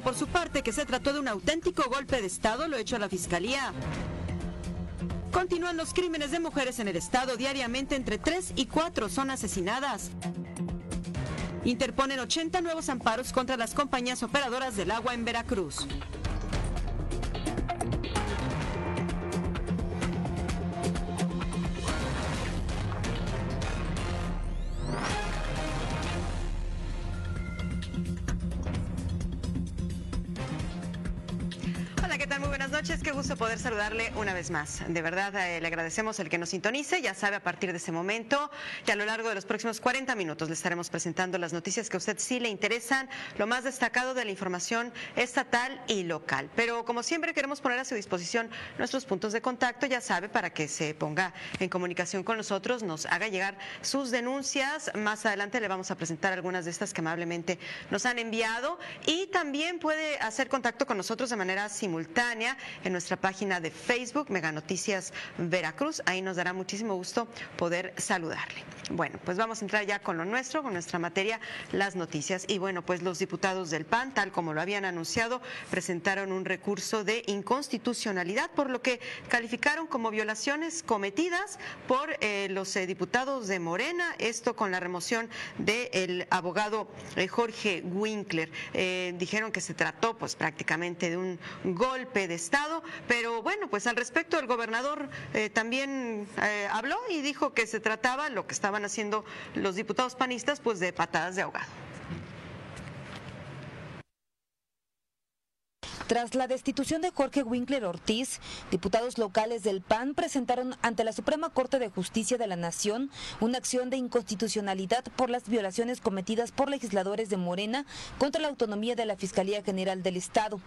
por su parte que se trató de un auténtico golpe de Estado lo hecho a la Fiscalía. Continúan los crímenes de mujeres en el Estado. Diariamente entre 3 y 4 son asesinadas. Interponen 80 nuevos amparos contra las compañías operadoras del agua en Veracruz. Gusto poder saludarle una vez más. De verdad, eh, le agradecemos el que nos sintonice. Ya sabe, a partir de ese momento y a lo largo de los próximos 40 minutos le estaremos presentando las noticias que a usted sí le interesan, lo más destacado de la información estatal y local. Pero como siempre queremos poner a su disposición nuestros puntos de contacto, ya sabe, para que se ponga en comunicación con nosotros, nos haga llegar sus denuncias. Más adelante le vamos a presentar algunas de estas que amablemente nos han enviado y también puede hacer contacto con nosotros de manera simultánea en nuestra página de Facebook, Mega Noticias Veracruz. Ahí nos dará muchísimo gusto poder saludarle. Bueno, pues vamos a entrar ya con lo nuestro, con nuestra materia, las noticias. Y bueno, pues los diputados del PAN, tal como lo habían anunciado, presentaron un recurso de inconstitucionalidad, por lo que calificaron como violaciones cometidas por eh, los eh, diputados de Morena, esto con la remoción del abogado eh, Jorge Winkler. dijeron que se trató pues prácticamente de un golpe de Estado pero bueno, pues al respecto el gobernador eh, también eh, habló y dijo que se trataba, lo que estaban haciendo los diputados panistas, pues de patadas de ahogado. Tras la destitución de Jorge Winkler Ortiz, diputados locales del PAN presentaron ante la Suprema Corte de Justicia de la Nación una acción de inconstitucionalidad por las violaciones cometidas por legisladores de Morena contra la autonomía de la Fiscalía General del Estado.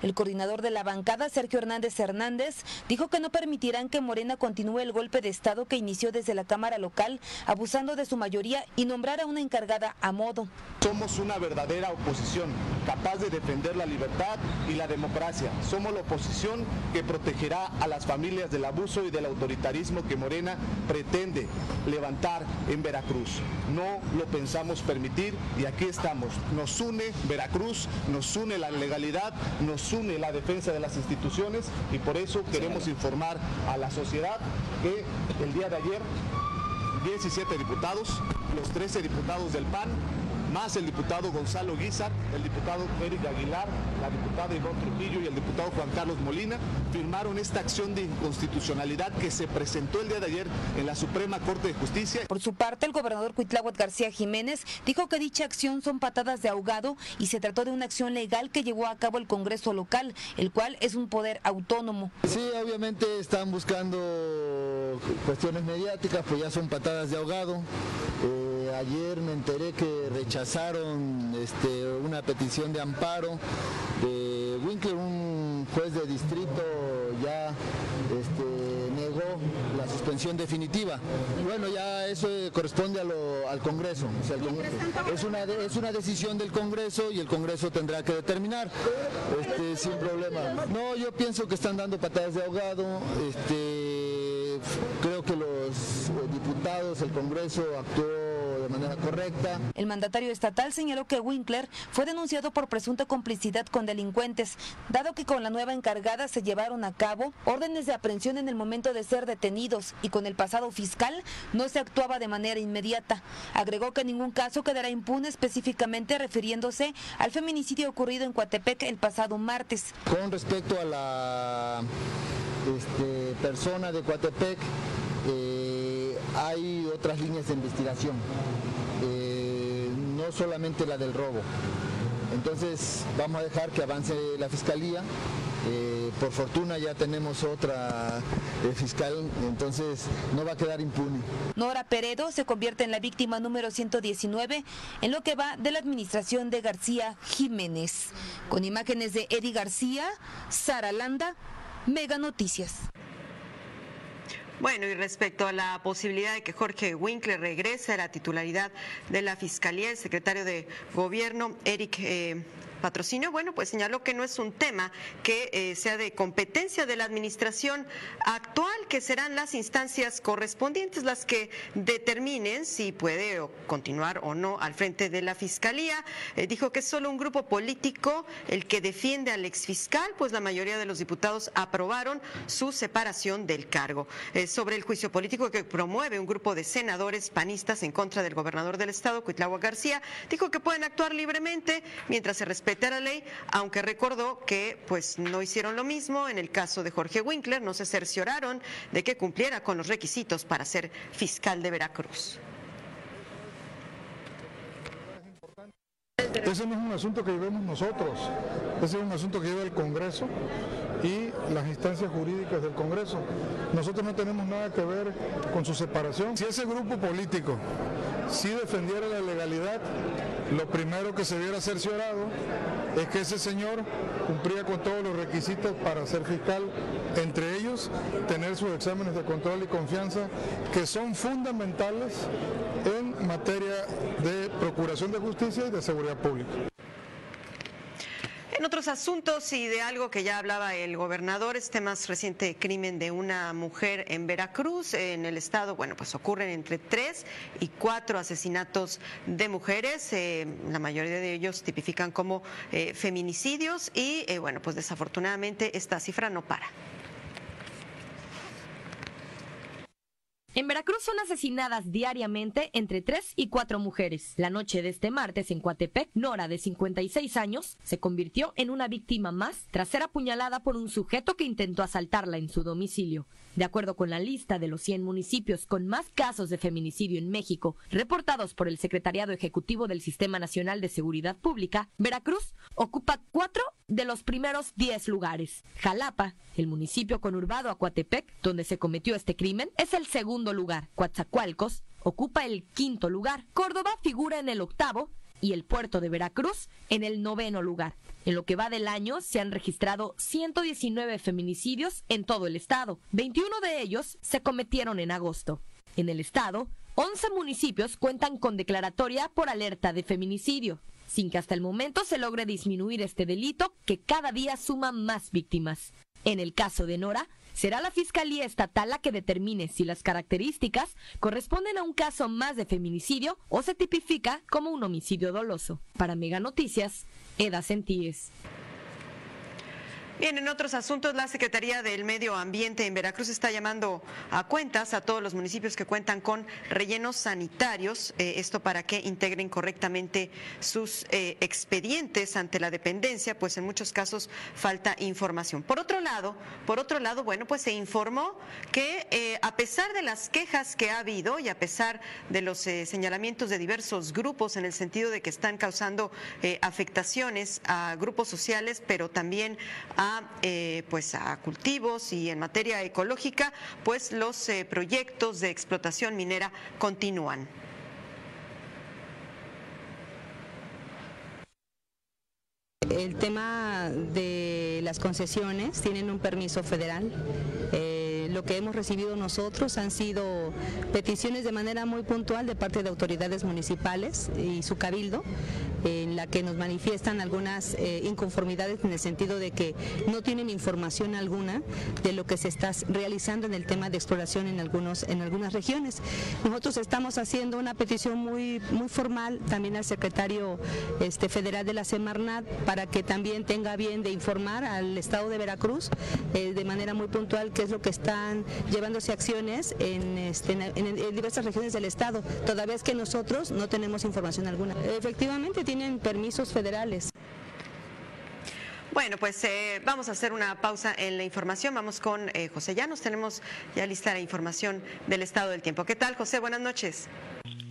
El coordinador de la bancada, Sergio Hernández Hernández, dijo que no permitirán que Morena continúe el golpe de Estado que inició desde la Cámara local, abusando de su mayoría y nombrar a una encargada a modo. Somos una verdadera oposición, capaz de defender la libertad y la democracia. Somos la oposición que protegerá a las familias del abuso y del autoritarismo que Morena pretende levantar en Veracruz. No lo pensamos permitir y aquí estamos. Nos une Veracruz, nos une la legalidad, nos une la defensa de las instituciones y por eso queremos informar a la sociedad que el día de ayer 17 diputados, los 13 diputados del PAN más el diputado Gonzalo Guizar, el diputado Eric Aguilar, la diputada Ivonne Trujillo y el diputado Juan Carlos Molina, firmaron esta acción de inconstitucionalidad que se presentó el día de ayer en la Suprema Corte de Justicia. Por su parte, el gobernador Cuitláhuac García Jiménez dijo que dicha acción son patadas de ahogado y se trató de una acción legal que llevó a cabo el Congreso local, el cual es un poder autónomo. Sí, obviamente están buscando cuestiones mediáticas, pues ya son patadas de ahogado. Eh, ayer me enteré que rechazaron este, una petición de amparo de Winkler, un juez de distrito ya este, la suspensión definitiva. Bueno, ya eso corresponde al Congreso. es, una, es una decisión del Congreso y el Congreso tendrá que determinar este, sin problema. No, yo pienso que están dando patadas de ahogado. Este, creo que los diputados, el Congreso actuó de manera correcta. El mandatario estatal señaló que Winkler fue denunciado por presunta complicidad con delincuentes, dado que con la nueva encargada se llevaron a cabo órdenes de aprehensión en el momento de ser detenidos y con el pasado fiscal no se actuaba de manera inmediata. Agregó que ningún caso quedará impune específicamente refiriéndose al feminicidio ocurrido en Coatepec el pasado martes. Con respecto a la este, persona de Coatepec, eh, hay otras líneas de investigación, eh, no solamente la del robo. Entonces vamos a dejar que avance la fiscalía. Eh, por fortuna ya tenemos otra fiscal, entonces no va a quedar impune. Nora Peredo se convierte en la víctima número 119 en lo que va de la administración de García Jiménez. Con imágenes de Eddie García, Sara Landa, Mega Noticias. Bueno, y respecto a la posibilidad de que Jorge Winkler regrese a la titularidad de la Fiscalía, el secretario de Gobierno, Eric eh, patrocinio, bueno, pues señaló que no es un tema que eh, sea de competencia de la administración actual, que serán las instancias correspondientes las que determinen si puede continuar o no al frente de la Fiscalía. Eh, dijo que es solo un grupo político el que defiende al exfiscal, pues la mayoría de los diputados aprobaron su separación del cargo. Eh, sobre el juicio político que promueve un grupo de senadores panistas en contra del gobernador del estado, Cuitlagua García, dijo que pueden actuar libremente mientras se respete ley, aunque recordó que pues no hicieron lo mismo. En el caso de Jorge Winkler, no se cercioraron de que cumpliera con los requisitos para ser fiscal de Veracruz. Ese no es un asunto que llevemos nosotros, ese es un asunto que lleva el Congreso las instancias jurídicas del Congreso. Nosotros no tenemos nada que ver con su separación. Si ese grupo político sí defendiera la legalidad, lo primero que se hubiera cerciorado es que ese señor cumplía con todos los requisitos para ser fiscal, entre ellos tener sus exámenes de control y confianza que son fundamentales en materia de procuración de justicia y de seguridad pública. En otros asuntos y de algo que ya hablaba el gobernador, este más reciente crimen de una mujer en Veracruz, en el estado, bueno, pues ocurren entre tres y cuatro asesinatos de mujeres, eh, la mayoría de ellos tipifican como eh, feminicidios y, eh, bueno, pues desafortunadamente esta cifra no para. En Veracruz son asesinadas diariamente entre tres y cuatro mujeres. La noche de este martes en Coatepec, Nora, de 56 años, se convirtió en una víctima más tras ser apuñalada por un sujeto que intentó asaltarla en su domicilio. De acuerdo con la lista de los 100 municipios con más casos de feminicidio en México, reportados por el Secretariado Ejecutivo del Sistema Nacional de Seguridad Pública, Veracruz ocupa cuatro de los primeros 10 lugares. Jalapa, el municipio conurbado a Coatepec, donde se cometió este crimen, es el segundo lugar. Coatzacoalcos ocupa el quinto lugar. Córdoba figura en el octavo y el puerto de Veracruz en el noveno lugar. En lo que va del año se han registrado 119 feminicidios en todo el estado. 21 de ellos se cometieron en agosto. En el estado, 11 municipios cuentan con declaratoria por alerta de feminicidio, sin que hasta el momento se logre disminuir este delito que cada día suma más víctimas. En el caso de Nora, será la Fiscalía Estatal la que determine si las características corresponden a un caso más de feminicidio o se tipifica como un homicidio doloso. Para Mega Noticias, Eda Sentíes. Bien, en otros asuntos, la Secretaría del Medio Ambiente en Veracruz está llamando a cuentas a todos los municipios que cuentan con rellenos sanitarios, eh, esto para que integren correctamente sus eh, expedientes ante la dependencia, pues en muchos casos falta información. Por otro lado, por otro lado, bueno, pues se informó que eh, a pesar de las quejas que ha habido y a pesar de los señalamientos de diversos grupos en el sentido de que están causando afectaciones a grupos sociales, pero también a eh, pues a cultivos y en materia ecológica, pues los eh, proyectos de explotación minera continúan. El tema de las concesiones tienen un permiso federal. Eh, lo que hemos recibido nosotros han sido peticiones de manera muy puntual de parte de autoridades municipales y su cabildo en la que nos manifiestan algunas eh, inconformidades en el sentido de que no tienen información alguna de lo que se está realizando en el tema de exploración en algunos en algunas regiones. Nosotros estamos haciendo una petición muy muy formal también al secretario este, federal de la Semarnat para que también tenga bien de informar al Estado de Veracruz eh, de manera muy puntual qué es lo que están llevándose acciones en, este, en, diversas regiones del Estado, toda vez que nosotros no tenemos información alguna. Efectivamente, tienen permisos federales. Bueno, pues eh, vamos a hacer una pausa en la información. Vamos con eh, José Llanos. Tenemos ya lista la información del estado del tiempo. ¿Qué tal, José? Buenas noches.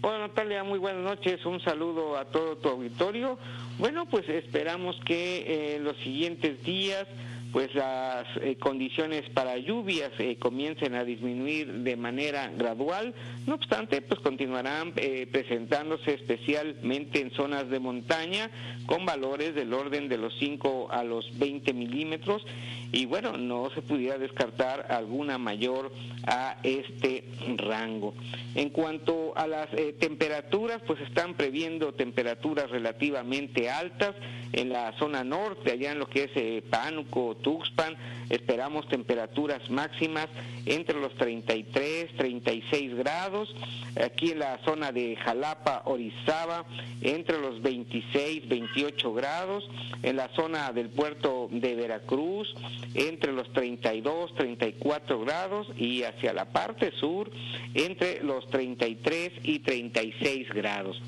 Hola Natalia, muy buenas noches. Un saludo a todo tu auditorio. Bueno, pues esperamos que eh, en los siguientes días pues las eh, condiciones para lluvias eh, comiencen a disminuir de manera gradual. No obstante, pues continuarán eh, presentándose especialmente en zonas de montaña con valores del orden de los 5 a los 20 milímetros y bueno, no se pudiera descartar alguna mayor a este rango. En cuanto a las temperaturas, pues están previendo temperaturas relativamente altas En la zona norte, allá en lo que es eh, Pánuco, Tuxpan, esperamos temperaturas máximas entre los 33, 36 grados. Aquí en la zona de Jalapa, Orizaba, entre los 26, 28 grados. En la zona del puerto de Veracruz, entre los 32, 34 grados. Y hacia la parte sur, entre los 33 y 36 grados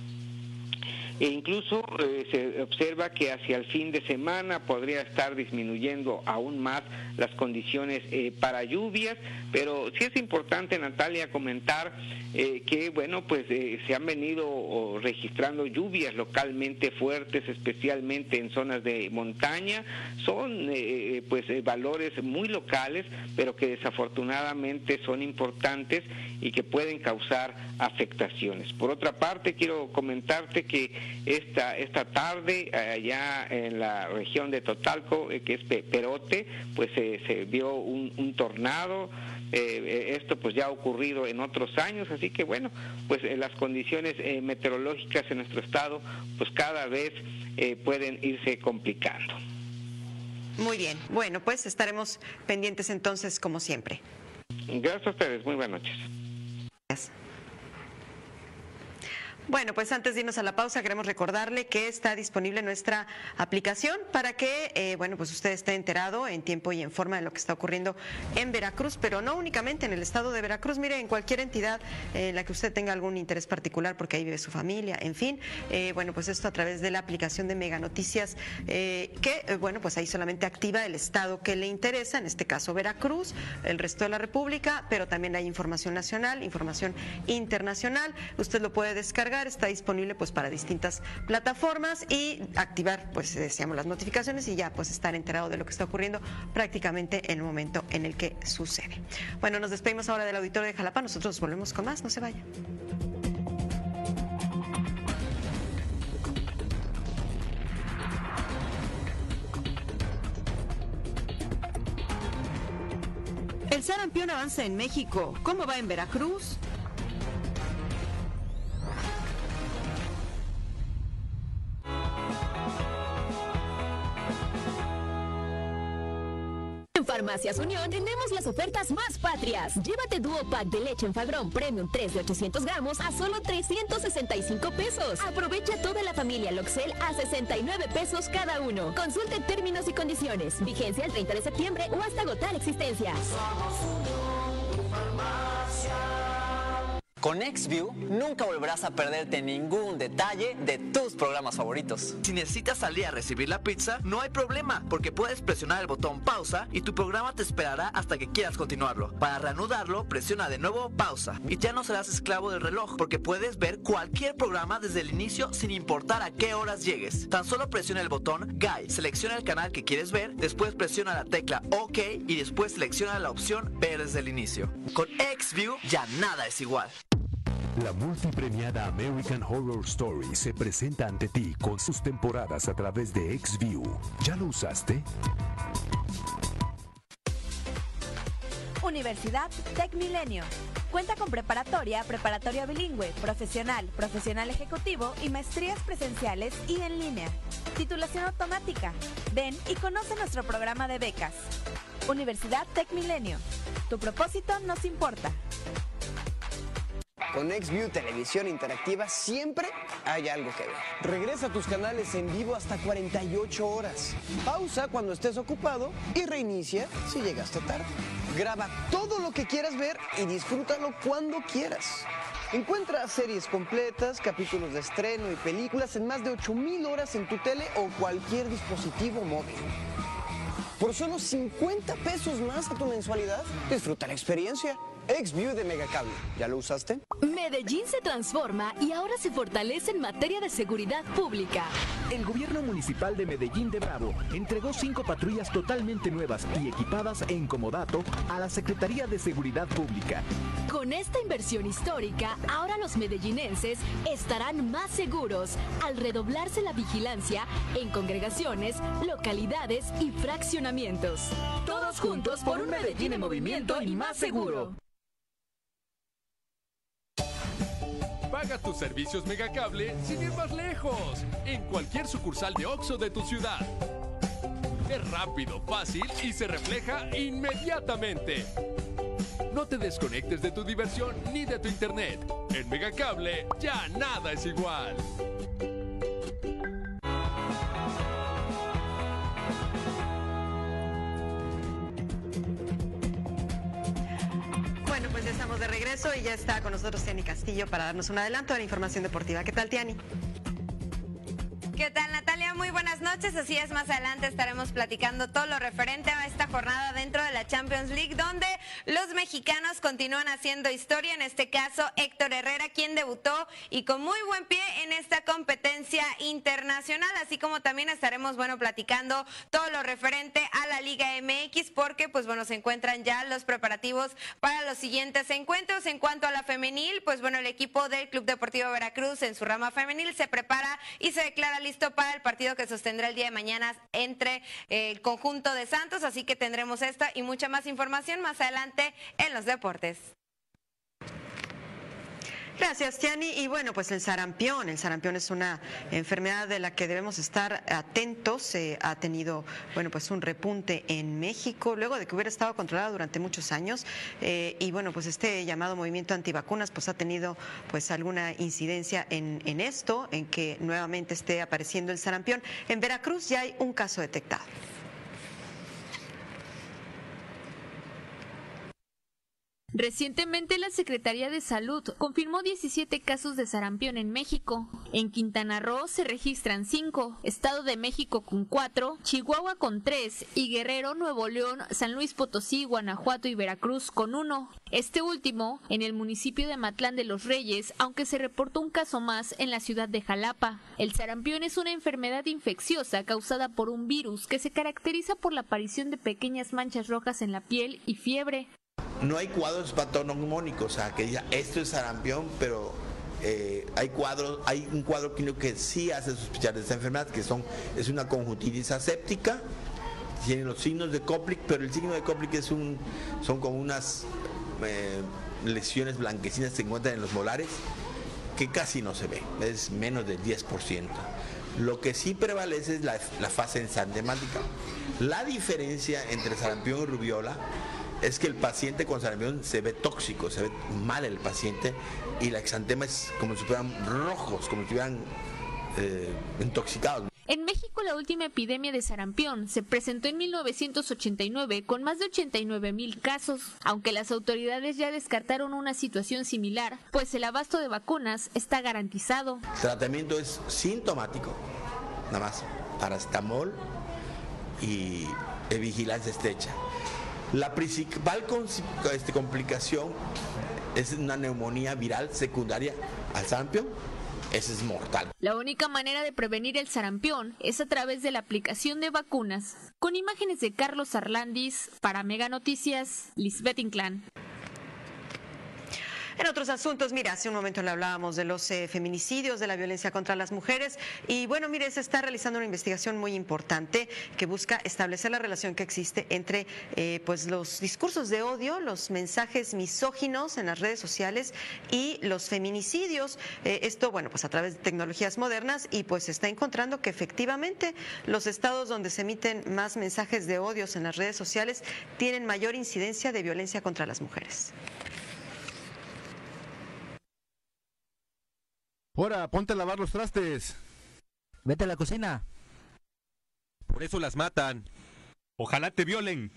e incluso eh, se observa que hacia el fin de semana podría estar disminuyendo aún más las condiciones eh, para lluvias, pero sí es importante, Natalia, comentar eh, que, bueno, pues se han venido registrando lluvias localmente fuertes, especialmente en zonas de montaña, son pues valores muy locales, pero que desafortunadamente son importantes y que pueden causar afectaciones. Por otra parte, quiero comentarte que esta, esta tarde allá en la región de Totalco, eh, que es Perote, pues se vio un, tornado. Eh, eh, esto pues ya ha ocurrido en otros años, así que bueno, pues las condiciones meteorológicas en nuestro estado pues cada vez pueden irse complicando. Muy bien, bueno, pues estaremos pendientes entonces como siempre. Gracias a ustedes, muy buenas noches. Gracias. Bueno, pues antes de irnos a la pausa, queremos recordarle que está disponible nuestra aplicación para que, eh, bueno, pues usted esté enterado en tiempo y en forma de lo que está ocurriendo en Veracruz, pero no únicamente en el estado de Veracruz, mire, en cualquier entidad en la que usted tenga algún interés particular, porque ahí vive su familia, en fin, eh, bueno, pues esto a través de la aplicación de Mega Noticias, eh, que, bueno, pues ahí solamente activa el estado que le interesa, en este caso Veracruz, el resto de la República, pero también hay información nacional, información internacional, usted lo puede descargar está disponible pues para distintas plataformas y activar pues decíamos las notificaciones y ya pues estar enterado de lo que está ocurriendo prácticamente en el momento en el que sucede. Bueno, nos despedimos ahora del auditorio de Jalapa, nosotros volvemos con más, no se vaya. El sarampión avanza en México. ¿Cómo va en Veracruz? Farmacias Unión tenemos las ofertas más patrias. Llévate Duo Pack de leche en Fagrón Premium 3 de 800 gramos a solo 365 pesos. Aprovecha toda la familia Loxel a 69 pesos cada uno. Consulte términos y condiciones. Vigencia el 30 de septiembre o hasta agotar existencias. Con XView nunca volverás a perderte ningún detalle de tus programas favoritos. Si necesitas salir a recibir la pizza, no hay problema, porque puedes presionar el botón pausa y tu programa te esperará hasta que quieras continuarlo. Para reanudarlo, presiona de nuevo pausa y ya no serás esclavo del reloj, porque puedes ver cualquier programa desde el inicio sin importar a qué horas llegues. Tan solo presiona el botón Guide, selecciona el canal que quieres ver, después presiona la tecla OK y después selecciona la opción Ver desde el inicio. Con XView ya nada es igual. La multipremiada American Horror Story se presenta ante ti con sus temporadas a través de XView. ¿Ya lo usaste? Universidad Tech Milenio. Cuenta con preparatoria, preparatoria bilingüe, profesional, profesional ejecutivo y maestrías presenciales y en línea. Titulación automática. Ven y conoce nuestro programa de becas. Universidad Tech Milenio. Tu propósito nos importa. Con XView Televisión Interactiva siempre hay algo que ver. Regresa a tus canales en vivo hasta 48 horas. Pausa cuando estés ocupado y reinicia si llegaste tarde. Graba todo lo que quieras ver y disfrútalo cuando quieras. Encuentra series completas, capítulos de estreno y películas en más de 8000 horas en tu tele o cualquier dispositivo móvil. Por solo 50 pesos más a tu mensualidad, disfruta la experiencia. XView de Megacable. ¿Ya lo usaste? Medellín se transforma y ahora se fortalece en materia de seguridad pública. El gobierno municipal de Medellín de Bravo entregó cinco patrullas totalmente nuevas y equipadas en comodato a la Secretaría de Seguridad Pública. Con esta inversión histórica, ahora los medellinenses estarán más seguros al redoblarse la vigilancia en congregaciones, localidades y fraccionamientos. Todos juntos por un Medellín en movimiento y más seguro. Paga tus servicios Megacable sin ir más lejos, en cualquier sucursal de OXO de tu ciudad. Es rápido, fácil y se refleja inmediatamente. No te desconectes de tu diversión ni de tu internet. En Megacable ya nada es igual. Estamos de regreso y ya está con nosotros Tiani Castillo para darnos un adelanto de la información deportiva. ¿Qué tal, Tiani? ¿Qué tal Natalia? Muy buenas noches. Así es, más adelante estaremos platicando todo lo referente a esta jornada dentro de la Champions League, donde los mexicanos continúan haciendo historia. En este caso, Héctor Herrera, quien debutó y con muy buen pie en esta competencia internacional, así como también estaremos, bueno, platicando todo lo referente a la Liga MX, porque, pues bueno, se encuentran ya los preparativos para los siguientes encuentros. En cuanto a la femenil, pues bueno, el equipo del Club Deportivo Veracruz en su rama femenil se prepara y se declara listo para el partido que sostendrá el día de mañana entre el conjunto de Santos, así que tendremos esta y mucha más información más adelante en los deportes. Gracias, Tiani. Y bueno, pues el sarampión. El sarampión es una enfermedad de la que debemos estar atentos. Ha tenido, bueno, pues un repunte en México, luego de que hubiera estado controlado durante muchos años. Eh, y bueno, pues este llamado movimiento antivacunas, pues ha tenido pues alguna incidencia en, en esto, en que nuevamente esté apareciendo el sarampión. En Veracruz ya hay un caso detectado. Recientemente la Secretaría de Salud confirmó 17 casos de sarampión en México. En Quintana Roo se registran 5, Estado de México con 4, Chihuahua con 3 y Guerrero, Nuevo León, San Luis Potosí, Guanajuato y Veracruz con 1. Este último en el municipio de Matlán de los Reyes, aunque se reportó un caso más en la ciudad de Jalapa. El sarampión es una enfermedad infecciosa causada por un virus que se caracteriza por la aparición de pequeñas manchas rojas en la piel y fiebre no hay cuadros patognomónicos, o sea, que diga esto es sarampión, pero eh, hay cuadros, hay un cuadro clínico que sí hace sospechar de esta enfermedad, que son, es una conjuntivitis aséptica, tiene los signos de Koplik, pero el signo de Koplik es un, son como unas eh, lesiones blanquecinas que se encuentran en los molares, que casi no se ve, es menos del 10%. Lo que sí prevalece es la, fase ensantemática. La diferencia entre sarampión y rubiola es que el paciente con sarampión se ve tóxico, se ve mal el paciente y la exantema es como si fueran rojos, como si estuvieran eh, intoxicados. En México la última epidemia de sarampión se presentó en 1989 con más de 89 mil casos, aunque las autoridades ya descartaron una situación similar, pues el abasto de vacunas está garantizado. El tratamiento es sintomático, nada más, paracetamol y vigilancia estrecha. La principal este, complicación es una neumonía viral secundaria al sarampión. Ese es mortal. La única manera de prevenir el sarampión es a través de la aplicación de vacunas. Con imágenes de Carlos Arlandis, para Mega Noticias, Lisbeth Inclán. En otros asuntos, mira, hace un momento le hablábamos de los eh, feminicidios, de la violencia contra las mujeres y bueno, mire, se está realizando una investigación muy importante que busca establecer la relación que existe entre eh, pues los discursos de odio, los mensajes misóginos en las redes sociales y los feminicidios. Eh, esto, bueno, pues a través de tecnologías modernas y pues se está encontrando que efectivamente los estados donde se emiten más mensajes de odios en las redes sociales tienen mayor incidencia de violencia contra las mujeres. Ahora, ponte a lavar los trastes. Vete a la cocina. Por eso las matan. Ojalá te violen.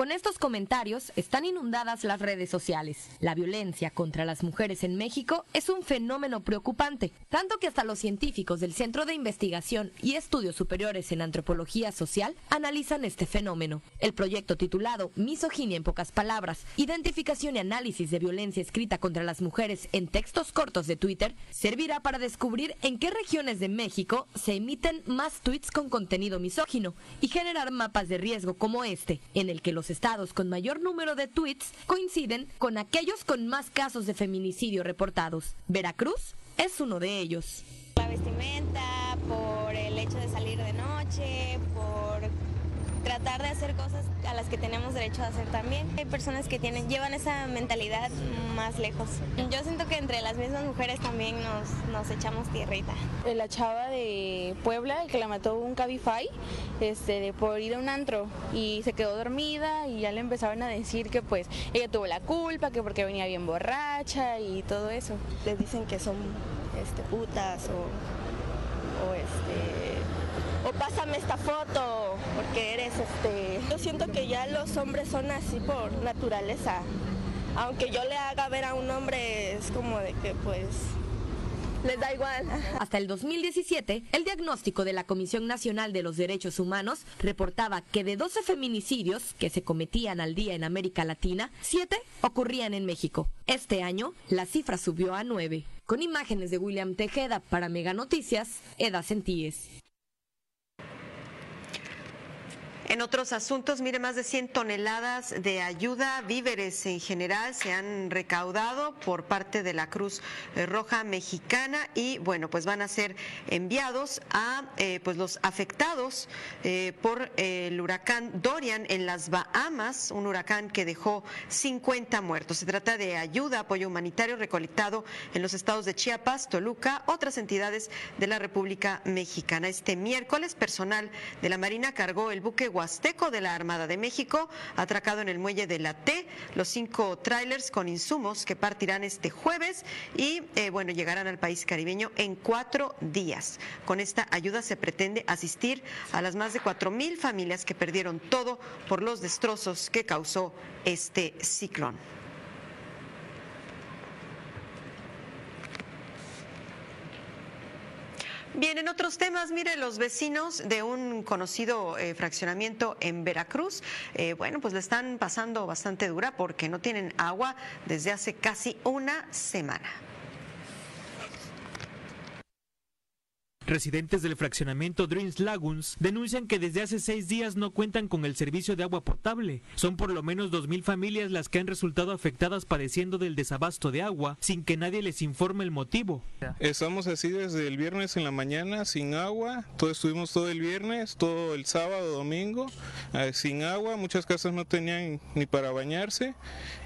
Con estos comentarios están inundadas las redes sociales. La violencia contra las mujeres en México es un fenómeno preocupante, tanto que hasta los científicos del Centro de Investigación y Estudios Superiores en Antropología Social analizan este fenómeno. El proyecto titulado Misoginia en pocas palabras, identificación y análisis de violencia escrita contra las mujeres en textos cortos de Twitter, servirá para descubrir en qué regiones de México se emiten más tweets con contenido misógino y generar mapas de riesgo como este, en el que los estados con mayor número de tweets coinciden con aquellos con más casos de feminicidio reportados. Veracruz es uno de ellos. La vestimenta, por el hecho de salir de noche, por tratar de hacer cosas a las que tenemos derecho a hacer también. Hay personas que tienen, llevan esa mentalidad más lejos. Yo siento que entre las mismas mujeres también nos, nos echamos tierrita. La chava de Puebla, que la mató un Cabify, este, de por ir a un antro y se quedó dormida y ya le empezaron a decir que pues ella tuvo la culpa, que porque venía bien borracha y todo eso. Les dicen que son este, putas o, o este o pásame esta foto porque eres este yo siento que ya los hombres son así por naturaleza aunque yo le haga ver a un hombre es como de que pues les da igual. Hasta el 2017, el diagnóstico de la Comisión Nacional de los Derechos Humanos reportaba que de 12 feminicidios que se cometían al día en América Latina, 7 ocurrían en México. Este año, la cifra subió a 9. Con imágenes de William Tejeda para Mega Noticias, Eda Sentíes. En otros asuntos, mire, más de 100 toneladas de ayuda, víveres en general, se han recaudado por parte de la Cruz eh, Roja Mexicana y, bueno, pues van a ser enviados a eh, pues los afectados eh, por el huracán Dorian en las Bahamas, un huracán que dejó 50 muertos. Se trata de ayuda, apoyo humanitario recolectado en los estados de Chiapas, Toluca, otras entidades de la República Mexicana. Este miércoles, personal de la Marina cargó el buque Huasteco de la Armada de México, atracado en el muelle de la T, los cinco trailers con insumos que partirán este jueves y, eh, bueno, llegarán al país caribeño en cuatro días. Con esta ayuda se pretende asistir a las más de cuatro mil familias que perdieron todo por los destrozos que causó este ciclón. Bien, en otros temas, mire, los vecinos de un conocido eh, fraccionamiento en Veracruz, eh, bueno, pues le están pasando bastante dura porque no tienen agua desde hace casi una semana. Residentes del fraccionamiento Dreams Lagoons denuncian que desde hace seis días no cuentan con el servicio de agua potable. Son por lo menos dos mil familias las que han resultado afectadas padeciendo del desabasto de agua sin que nadie les informe el motivo. Estamos así desde el viernes en la mañana sin agua. Todo, estuvimos todo el viernes, todo el sábado, domingo, eh, sin agua. Muchas casas no tenían ni para bañarse.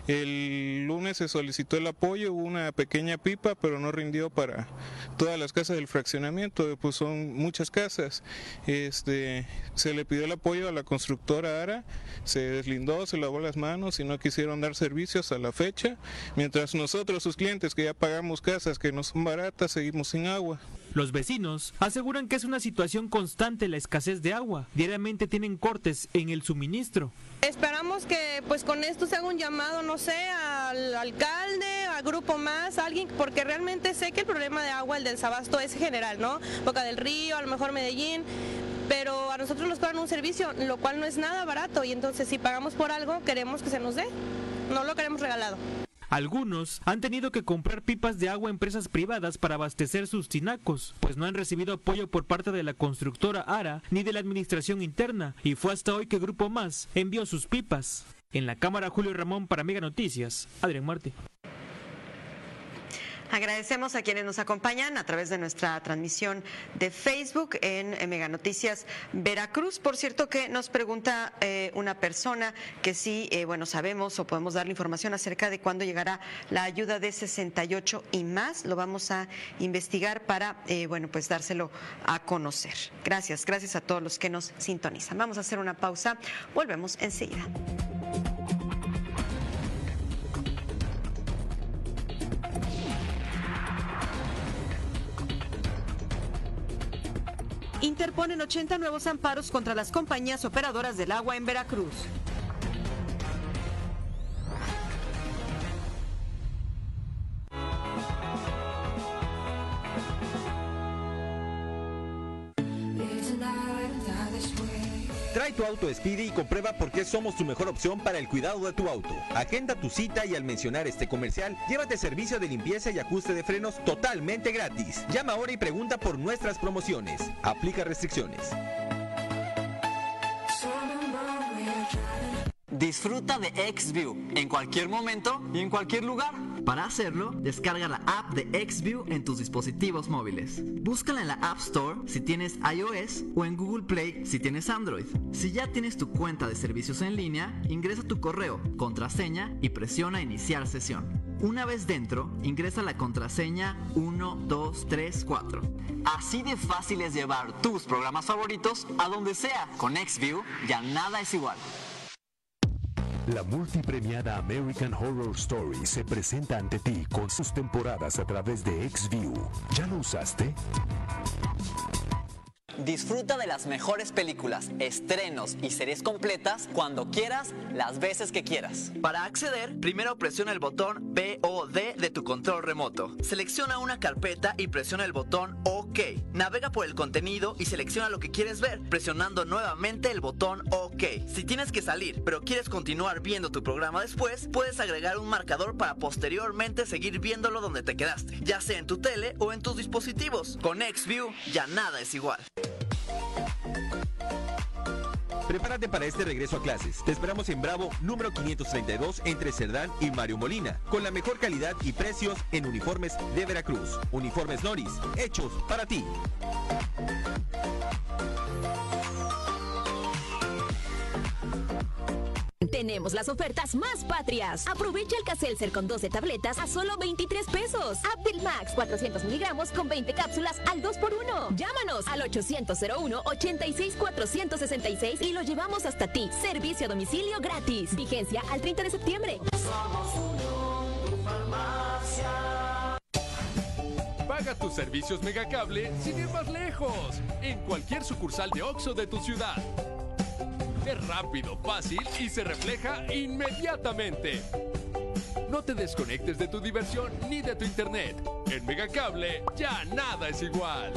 El lunes se solicitó el apoyo, hubo una pequeña pipa, pero no rindió para todas las casas del fraccionamiento, pues son muchas casas. Este, se le pidió el apoyo a la constructora ARA, se deslindó, se lavó las manos y no quisieron dar servicios a la fecha, mientras nosotros, sus clientes que ya pagamos casas que no son baratas, seguimos sin agua. Los vecinos aseguran que es una situación constante la escasez de agua. Diariamente tienen cortes en el suministro. Esperamos que pues con esto se haga un llamado, no sé, al alcalde, al grupo más, alguien, porque realmente sé que el problema de agua, el del sabasto es general, ¿no? Boca del Río, a lo mejor Medellín, pero a nosotros nos cobran un servicio, lo cual no es nada barato y entonces si pagamos por algo queremos que se nos dé, no lo queremos regalado. Algunos han tenido que comprar pipas de agua a empresas privadas para abastecer sus tinacos, pues no han recibido apoyo por parte de la constructora ARA ni de la administración interna, y fue hasta hoy que Grupo Más envió sus pipas. En la cámara Julio Ramón para Mega Noticias, Adrián Marte. Agradecemos a quienes nos acompañan a través de nuestra transmisión de Facebook en, Mega Noticias Veracruz. Por cierto que nos pregunta eh, una persona que sí, eh, bueno, sabemos o podemos darle información acerca de cuándo llegará la ayuda de 68 y más. Lo vamos a investigar para, eh, bueno, pues dárselo a conocer. Gracias, gracias a todos los que nos sintonizan. Vamos a hacer una pausa. Volvemos enseguida. Interponen 80 nuevos amparos contra las compañías operadoras del agua en Veracruz. Trae tu auto Speedy y comprueba por qué somos tu mejor opción para el cuidado de tu auto. Agenda tu cita y al mencionar este comercial, llévate servicio de limpieza y ajuste de frenos totalmente gratis. Llama ahora y pregunta por nuestras promociones. Aplica restricciones. Disfruta de XView en cualquier momento y en cualquier lugar. Para hacerlo, descarga la app de XView en tus dispositivos móviles. Búscala en la App Store si tienes iOS o en Google Play si tienes Android. Si ya tienes tu cuenta de servicios en línea, ingresa tu correo, contraseña y presiona iniciar sesión. Una vez dentro, ingresa la contraseña 1234. Así de fácil es llevar tus programas favoritos a donde sea. Con XView ya nada es igual. La multipremiada American Horror Story se presenta ante ti con sus temporadas a través de XView. ¿Ya lo usaste? Disfruta de las mejores películas, estrenos y series completas cuando quieras, las veces que quieras. Para acceder, primero presiona el botón POD de tu control remoto. Selecciona una carpeta y presiona el botón OK. Navega por el contenido y selecciona lo que quieres ver, presionando nuevamente el botón OK. Si tienes que salir, pero quieres continuar viendo tu programa después, puedes agregar un marcador para posteriormente seguir viéndolo donde te quedaste, ya sea en tu tele o en tus dispositivos. Con XView ya nada es igual. Prepárate para este regreso a clases. Te esperamos en Bravo número 532 entre Cerdán y Mario Molina, con la mejor calidad y precios en uniformes de Veracruz. Uniformes Noris, hechos para ti. Tenemos las ofertas más patrias. Aprovecha el Caselcer con 12 tabletas a solo 23 pesos. Aptil Max 400 miligramos con 20 cápsulas al 2x1. Llámanos al 800-01-86-466 y lo llevamos hasta ti. Servicio a domicilio gratis. Vigencia al 30 de septiembre. Paga tus servicios Megacable sin ir más lejos. En cualquier sucursal de OXO de tu ciudad. Es rápido, fácil y se refleja inmediatamente. No te desconectes de tu diversión ni de tu internet. En Megacable ya nada es igual.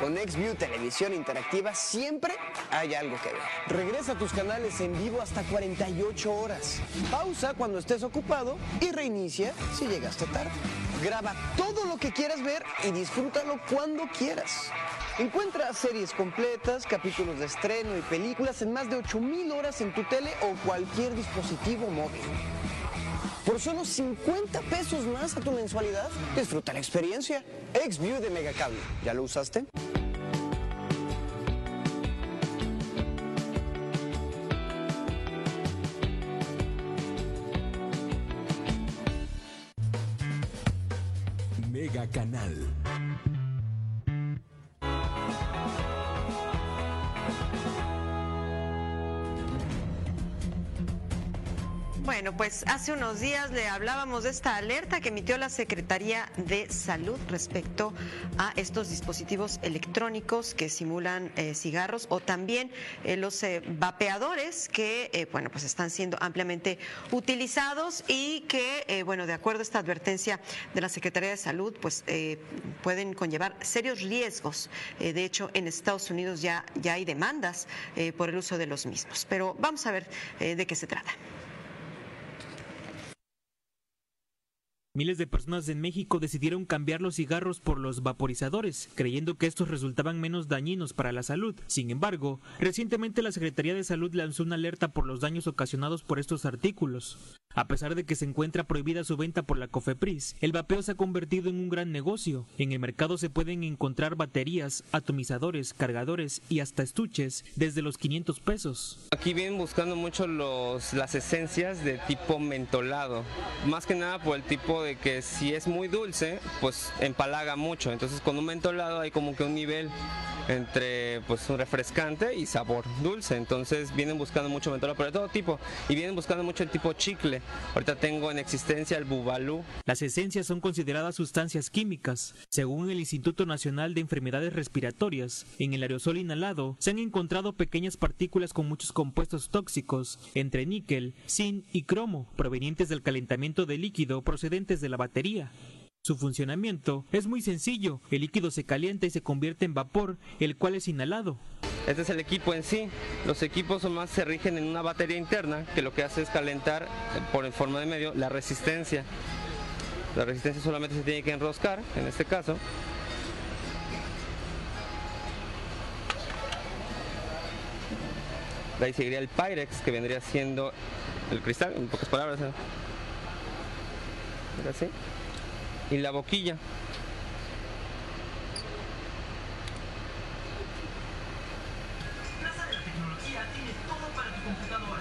Con XView Televisión Interactiva siempre hay algo que ver. Regresa a tus canales en vivo hasta 48 horas. Pausa cuando estés ocupado y reinicia si llegaste tarde. Graba todo lo que quieras ver y disfrútalo cuando quieras. Encuentra series completas, capítulos de estreno y películas en más de 8000 horas en tu tele o cualquier dispositivo móvil. Por solo 50 pesos más a tu mensualidad, disfruta la experiencia. XView de Megacable. ¿Ya lo usaste? Pues hace unos días le hablábamos de esta alerta que emitió la Secretaría de Salud respecto a estos dispositivos electrónicos que simulan eh, cigarros o también eh, los eh, vapeadores que, bueno, pues están siendo ampliamente utilizados y que, bueno, de acuerdo a esta advertencia de la Secretaría de Salud, pues pueden conllevar serios riesgos. De hecho, en Estados Unidos ya, ya hay demandas por el uso de los mismos. Pero vamos a ver de qué se trata. Miles de personas en México decidieron cambiar los cigarros por los vaporizadores, creyendo que estos resultaban menos dañinos para la salud. Sin embargo, recientemente la Secretaría de Salud lanzó una alerta por los daños ocasionados por estos artículos. A pesar de que se encuentra prohibida su venta por la COFEPRIS, el vapeo se ha convertido en un gran negocio. En el mercado se pueden encontrar baterías, atomizadores, cargadores y hasta estuches desde los 500 pesos. Aquí vienen buscando mucho las esencias de tipo mentolado, más que nada por el tipo de que si es muy dulce, pues empalaga mucho, entonces con un mentolado hay como que un nivel entre pues un refrescante y sabor dulce, entonces vienen buscando mucho mentolado, pero de todo tipo, y vienen buscando mucho el tipo chicle. Ahorita tengo en existencia el bubalú. Las esencias son consideradas sustancias químicas. Según el Instituto Nacional de Enfermedades Respiratorias, en el aerosol inhalado se han encontrado pequeñas partículas con muchos compuestos tóxicos, entre níquel, zinc y cromo, provenientes del calentamiento de líquido procedentes de la batería. Su funcionamiento es muy sencillo. El líquido se calienta y se convierte en vapor, el cual es inhalado. Este es el equipo en sí. Los equipos más se rigen en una batería interna que lo que hace es calentar eh, por en forma de medio la resistencia. La resistencia solamente se tiene que enroscar, en este caso. Ahí seguiría el Pyrex, que vendría siendo el cristal, en pocas palabras. ¿eh? Y la boquilla.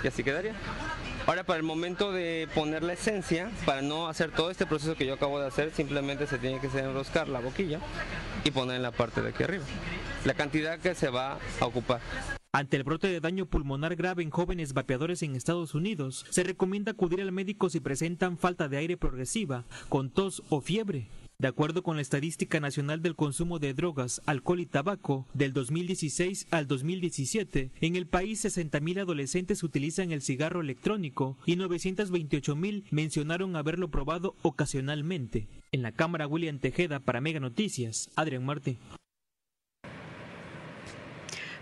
Y así quedaría. Ahora para el momento de poner la esencia, para no hacer todo este proceso que yo acabo de hacer, simplemente se tiene que enroscar la boquilla y poner en la parte de aquí arriba. La cantidad que se va a ocupar. Ante el brote de daño pulmonar grave en jóvenes vapeadores en Estados Unidos, se recomienda acudir al médico si presentan falta de aire progresiva, con tos o fiebre. De acuerdo con la Estadística Nacional del Consumo de Drogas, Alcohol y Tabaco, del 2016 al 2017, en el país 60.000 adolescentes utilizan el cigarro electrónico y 928.000 mencionaron haberlo probado ocasionalmente. En la Cámara William Tejeda para Mega Noticias, Adrián Marte.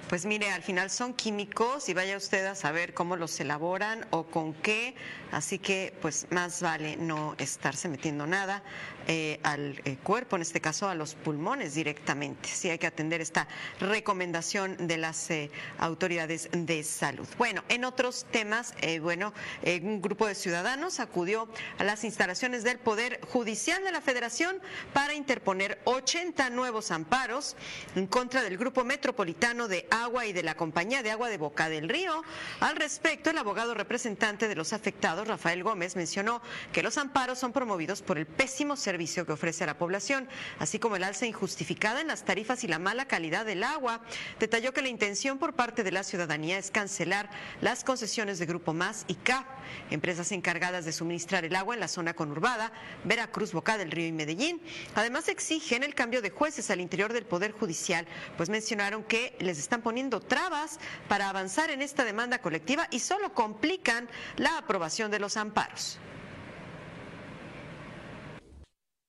Pues mire, al final son químicos y vaya usted a saber cómo los elaboran o con qué, así que pues más vale no estarse metiendo nada eh, al eh, cuerpo, en este caso a los pulmones directamente. Sí hay que atender esta recomendación de las eh, autoridades de salud. Bueno, en otros temas, bueno, un grupo de ciudadanos acudió a las instalaciones del Poder Judicial de la Federación para interponer 80 nuevos amparos en contra del Grupo Metropolitano de Agua y de la Compañía de Agua de Boca del Río. Al respecto, el abogado representante de los afectados, Rafael Gómez, mencionó que los amparos son promovidos por el pésimo servicio que ofrece a la población, así como el alza injustificada en las tarifas y la mala calidad del agua. Detalló que la intención por parte de la ciudadanía es cancelar las concesiones de Grupo Más y CAP, empresas encargadas de suministrar el agua en la zona conurbada, Veracruz, Boca del Río y Medellín. Además, exigen el cambio de jueces al interior del Poder Judicial, pues mencionaron que les están poniendo trabas para avanzar en esta demanda colectiva y solo complican la aprobación de los amparos.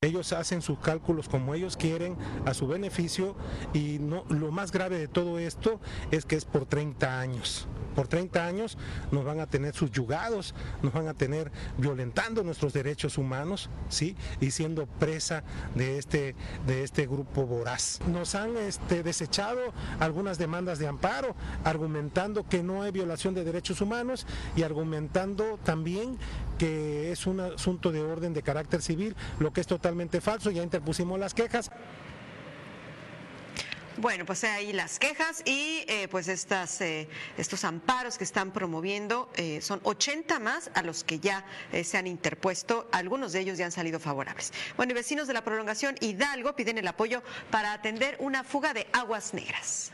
Ellos hacen sus cálculos como ellos quieren, a su beneficio, y lo más grave de todo esto es que es por 30 años. Por 30 años nos van a tener subyugados, nos van a tener violentando nuestros derechos humanos, ¿sí? Y siendo presa de este, de este grupo voraz. Nos han este, desechado algunas demandas de amparo, argumentando que no hay violación de derechos humanos y argumentando también que es un asunto de orden de carácter civil, lo que es totalmente falso, ya interpusimos las quejas. Bueno, pues ahí las quejas y eh, pues estas, eh, estos amparos que están promoviendo eh, son 80 más a los que ya se han interpuesto, algunos de ellos ya han salido favorables. Bueno, y vecinos de la prolongación Hidalgo piden el apoyo para atender una fuga de aguas negras.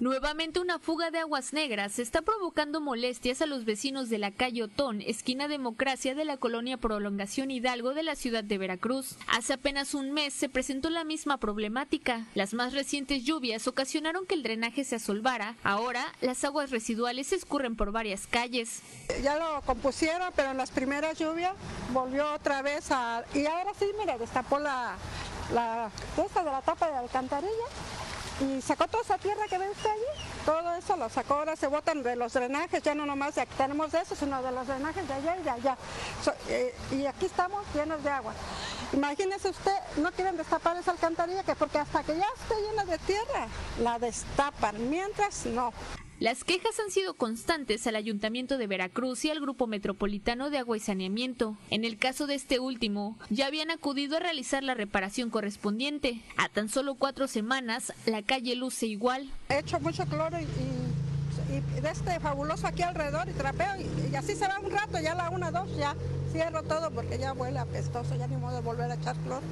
Nuevamente una fuga de aguas negras está provocando molestias a los vecinos de la calle Otón, esquina Democracia de la colonia Prolongación Hidalgo de la ciudad de Veracruz. Hace apenas un mes se presentó la misma problemática. Las más recientes lluvias ocasionaron que el drenaje se asolvara. Ahora las aguas residuales escurren por varias calles. Ya lo compusieron, pero en las primeras lluvias volvió otra vez a... Y ahora sí, mira, destapó la, la de la tapa de alcantarilla y sacó toda esa tierra que ve usted allí, todo eso lo sacó, ahora se botan de los drenajes, ya no nomás de aquí tenemos eso, sino de los drenajes de allá y de allá. Eh, y aquí estamos llenos de agua. Imagínese usted, no quieren destapar esa alcantarilla, que porque hasta que ya esté llena de tierra, la destapan, mientras no. Las quejas han sido constantes al Ayuntamiento de Veracruz y al Grupo Metropolitano de Agua y Saneamiento. En el caso de este último, ya habían acudido a realizar la reparación correspondiente. A tan solo cuatro semanas, la calle luce igual. He hecho mucho cloro y, de este fabuloso aquí alrededor y trapeo y, así se va un rato, ya la una, dos, ya cierro todo porque ya huele apestoso, ya ni modo de volver a echar cloro.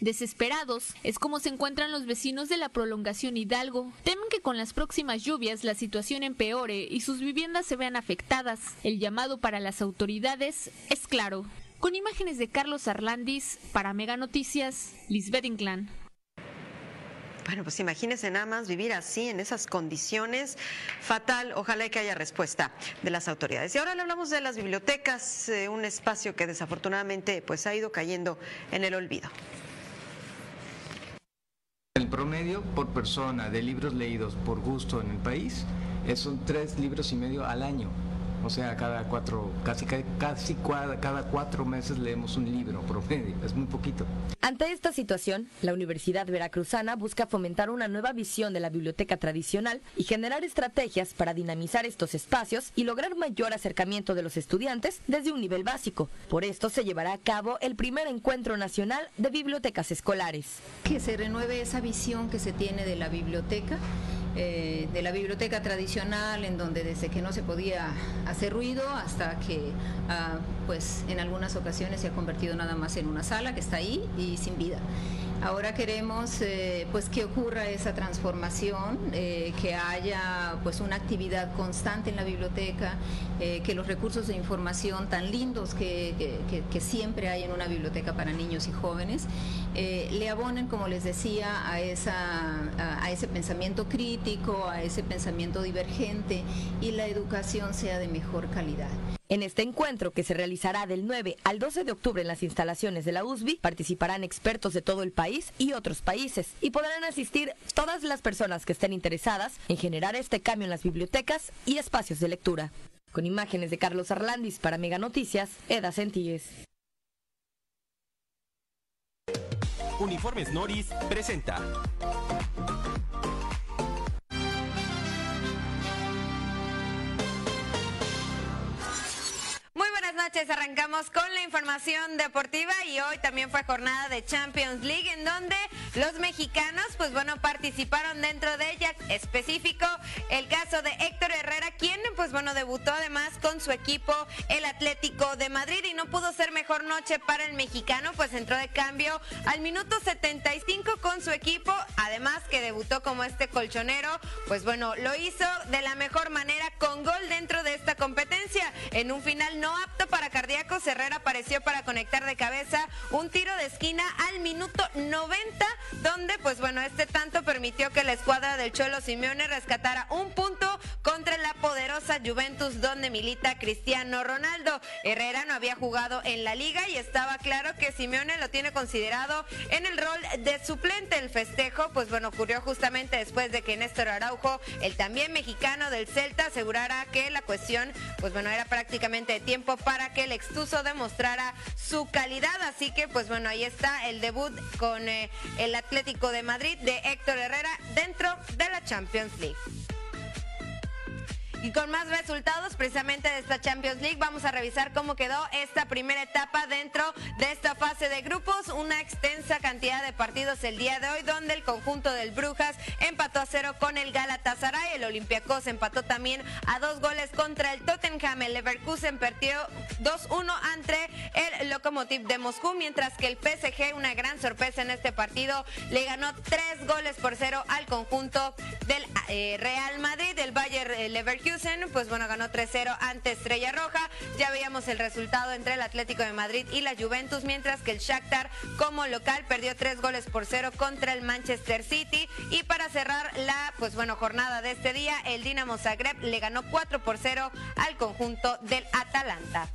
Desesperados es como se encuentran los vecinos de la prolongación Hidalgo. Temen que con las próximas lluvias la situación empeore y sus viviendas se vean afectadas. El llamado para las autoridades es claro. Con imágenes de Carlos Arlandis, para Mega Noticias, Lisbeth Inclán. Bueno, pues imagínense nada más vivir así, en esas condiciones. Fatal, ojalá que haya respuesta de las autoridades. Y ahora le hablamos de las bibliotecas, eh, un espacio que desafortunadamente pues ha ido cayendo en el olvido. El promedio por persona de libros leídos por gusto en el país son tres libros y medio al año. O sea, cada cuatro, casi, casi cada, cada cuatro meses leemos un libro promedio, es muy poquito. Ante esta situación, la Universidad Veracruzana busca fomentar una nueva visión de la biblioteca tradicional y generar estrategias para dinamizar estos espacios y lograr mayor acercamiento de los estudiantes desde un nivel básico. Por esto se llevará a cabo el primer encuentro nacional de bibliotecas escolares. Que se renueve esa visión que se tiene de la biblioteca eh, de la biblioteca tradicional, en donde desde que no se podía hacer ruido hasta que ah, pues en algunas ocasiones se ha convertido nada más en una sala que está ahí y sin vida. Ahora queremos eh, pues que ocurra esa transformación, eh, que haya pues una actividad constante en la biblioteca, eh, que los recursos de información tan lindos que, siempre hay en una biblioteca para niños y jóvenes le abonen, como les decía, a, esa, a ese pensamiento crítico, a ese pensamiento divergente y la educación sea de mejor calidad. En este encuentro, que se realizará del 9 al 12 de octubre en las instalaciones de la USB, participarán expertos de todo el país y otros países y podrán asistir todas las personas que estén interesadas en generar este cambio en las bibliotecas y espacios de lectura. Con imágenes de Carlos Arlandis para Mega Noticias, Eda Sentíes. Uniformes Noris presenta Arrancamos con la información deportiva y hoy también fue jornada de Champions League en donde los mexicanos, pues bueno, participaron dentro de ella. Específico el caso de Héctor Herrera, quien pues bueno debutó además con su equipo el Atlético de Madrid y no pudo ser mejor noche para el mexicano, pues entró de cambio al minuto 75 con su equipo, además que debutó como este colchonero, pues bueno, lo hizo de la mejor manera con gol dentro de esta competencia en un final no apto para cardíacos, Herrera apareció para conectar de cabeza un tiro de esquina al minuto 90, donde pues bueno, este tanto permitió que la escuadra del Cholo Simeone rescatara un punto contra la poderosa Juventus donde milita Cristiano Ronaldo. Herrera no había jugado en la liga y estaba claro que Simeone lo tiene considerado en el rol de suplente. El festejo pues bueno, ocurrió justamente después de que Néstor Araujo, el también mexicano del Celta, asegurara que la cuestión pues bueno, era prácticamente de tiempo para para que el extuso demostrara su calidad. Así que, pues bueno, ahí está el debut con eh, el Atlético de Madrid de Héctor Herrera dentro de la Champions League. Y con más resultados precisamente de esta Champions League, vamos a revisar cómo quedó esta primera etapa dentro de esta fase de grupos. Una extensa cantidad de partidos el día de hoy, donde el conjunto del Brujas empató a cero con el Galatasaray. El Olympiacos empató también a dos goles contra el Tottenham. El Leverkusen perdió 2-1 ante el Lokomotiv de Moscú, mientras que el PSG, una gran sorpresa en este partido, le ganó tres goles por cero al conjunto del eh, Real Madrid. El Bayer eh, Leverkusen pues bueno, ganó 3-0 ante Estrella Roja. Ya veíamos el resultado entre el Atlético de Madrid y la Juventus, mientras que el Shakhtar como local perdió tres goles por cero contra el Manchester City. Y para cerrar la, pues bueno, jornada de este día, el Dinamo Zagreb le ganó 4 por 0 al conjunto del Atalanta.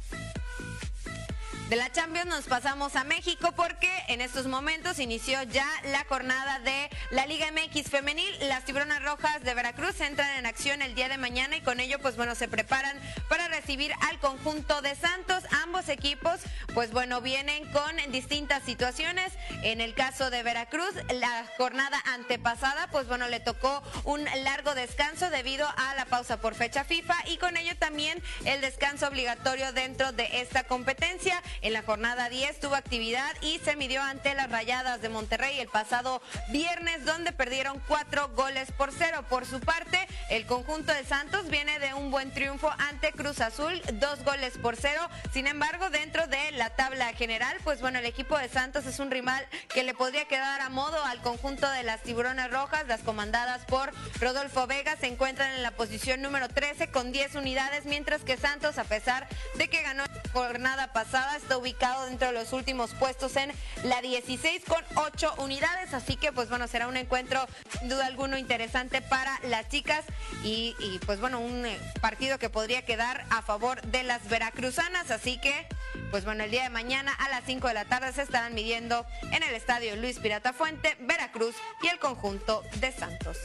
De la Champions nos pasamos a México porque en estos momentos inició ya la jornada de la Liga MX femenil. Las Tiburonas Rojas de Veracruz entran en acción el día de mañana y con ello pues bueno se preparan para recibir al conjunto de Santos. Ambos equipos pues bueno vienen con distintas situaciones. En el caso de Veracruz la jornada antepasada pues bueno le tocó un largo descanso debido a la pausa por fecha FIFA y con ello también el descanso obligatorio dentro de esta competencia. En la jornada 10 tuvo actividad y se midió ante las Rayadas de Monterrey el pasado viernes donde perdieron cuatro goles por cero. Por su parte, el conjunto de Santos viene de un buen triunfo ante Cruz Azul, dos goles por cero. Sin embargo, dentro de la tabla general, pues bueno, el equipo de Santos es un rival que le podría quedar a modo al conjunto de las Tiburones Rojas, las comandadas por Rodolfo Vega, se encuentran en la posición número 13 con 10 unidades, mientras que Santos, a pesar de que ganó la jornada pasada, ubicado dentro de los últimos puestos en la 16 con 8 unidades. Así que pues bueno, será un encuentro sin duda alguno interesante para las chicas y, y pues bueno, un eh, partido que podría quedar a favor de las veracruzanas. Así que pues bueno, el día de mañana a las 5 de la tarde se estarán midiendo en el estadio Luis Pirata Fuente, Veracruz y el conjunto de Santos.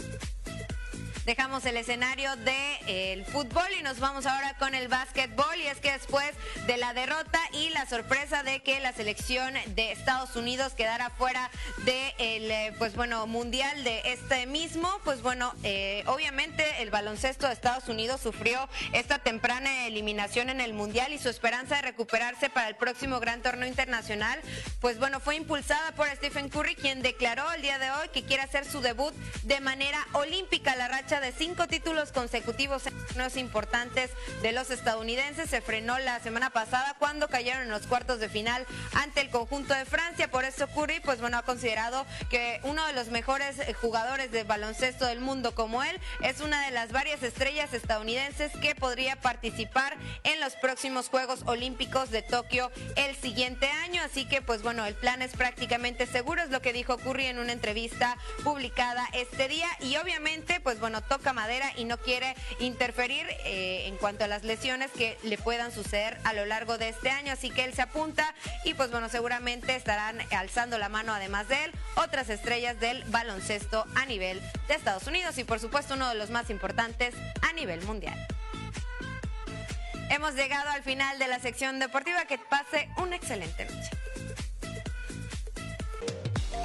Dejamos el escenario del de, el fútbol y nos vamos ahora con el básquetbol. Y es que después de la derrota y la sorpresa de que la selección de Estados Unidos quedara fuera del eh, pues bueno, mundial de este mismo, pues bueno, eh, obviamente el baloncesto de Estados Unidos sufrió esta temprana eliminación en el mundial y su esperanza de recuperarse para el próximo gran torneo internacional, pues bueno, fue impulsada por Stephen Curry, quien declaró el día de hoy que quiere hacer su debut de manera olímpica. La racha de cinco títulos consecutivos en torneos importantes de los estadounidenses se frenó la semana pasada cuando cayeron en los cuartos de final ante el conjunto de Francia. Por eso Curry, pues bueno, ha considerado que uno de los mejores jugadores de baloncesto del mundo como él es una de las varias estrellas estadounidenses que podría participar en los próximos Juegos Olímpicos de Tokio el siguiente año. Así que, pues bueno, el plan es prácticamente seguro, es lo que dijo Curry en una entrevista publicada este día. Y obviamente, pues bueno, toca madera y no quiere interferir eh, en cuanto a las lesiones que le puedan suceder a lo largo de este año. Así que él se apunta y pues bueno, seguramente estarán alzando la mano además de él otras estrellas del baloncesto a nivel de Estados Unidos y por supuesto uno de los más importantes a nivel mundial. Hemos llegado al final de la sección deportiva. Que pase una excelente noche.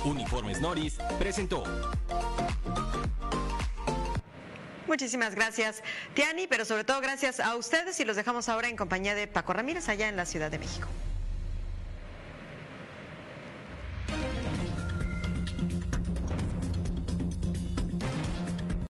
Uniformes Noris presentó. Muchísimas gracias, Tiani, pero sobre todo gracias a ustedes y los dejamos ahora en compañía de Paco Ramírez allá en la Ciudad de México.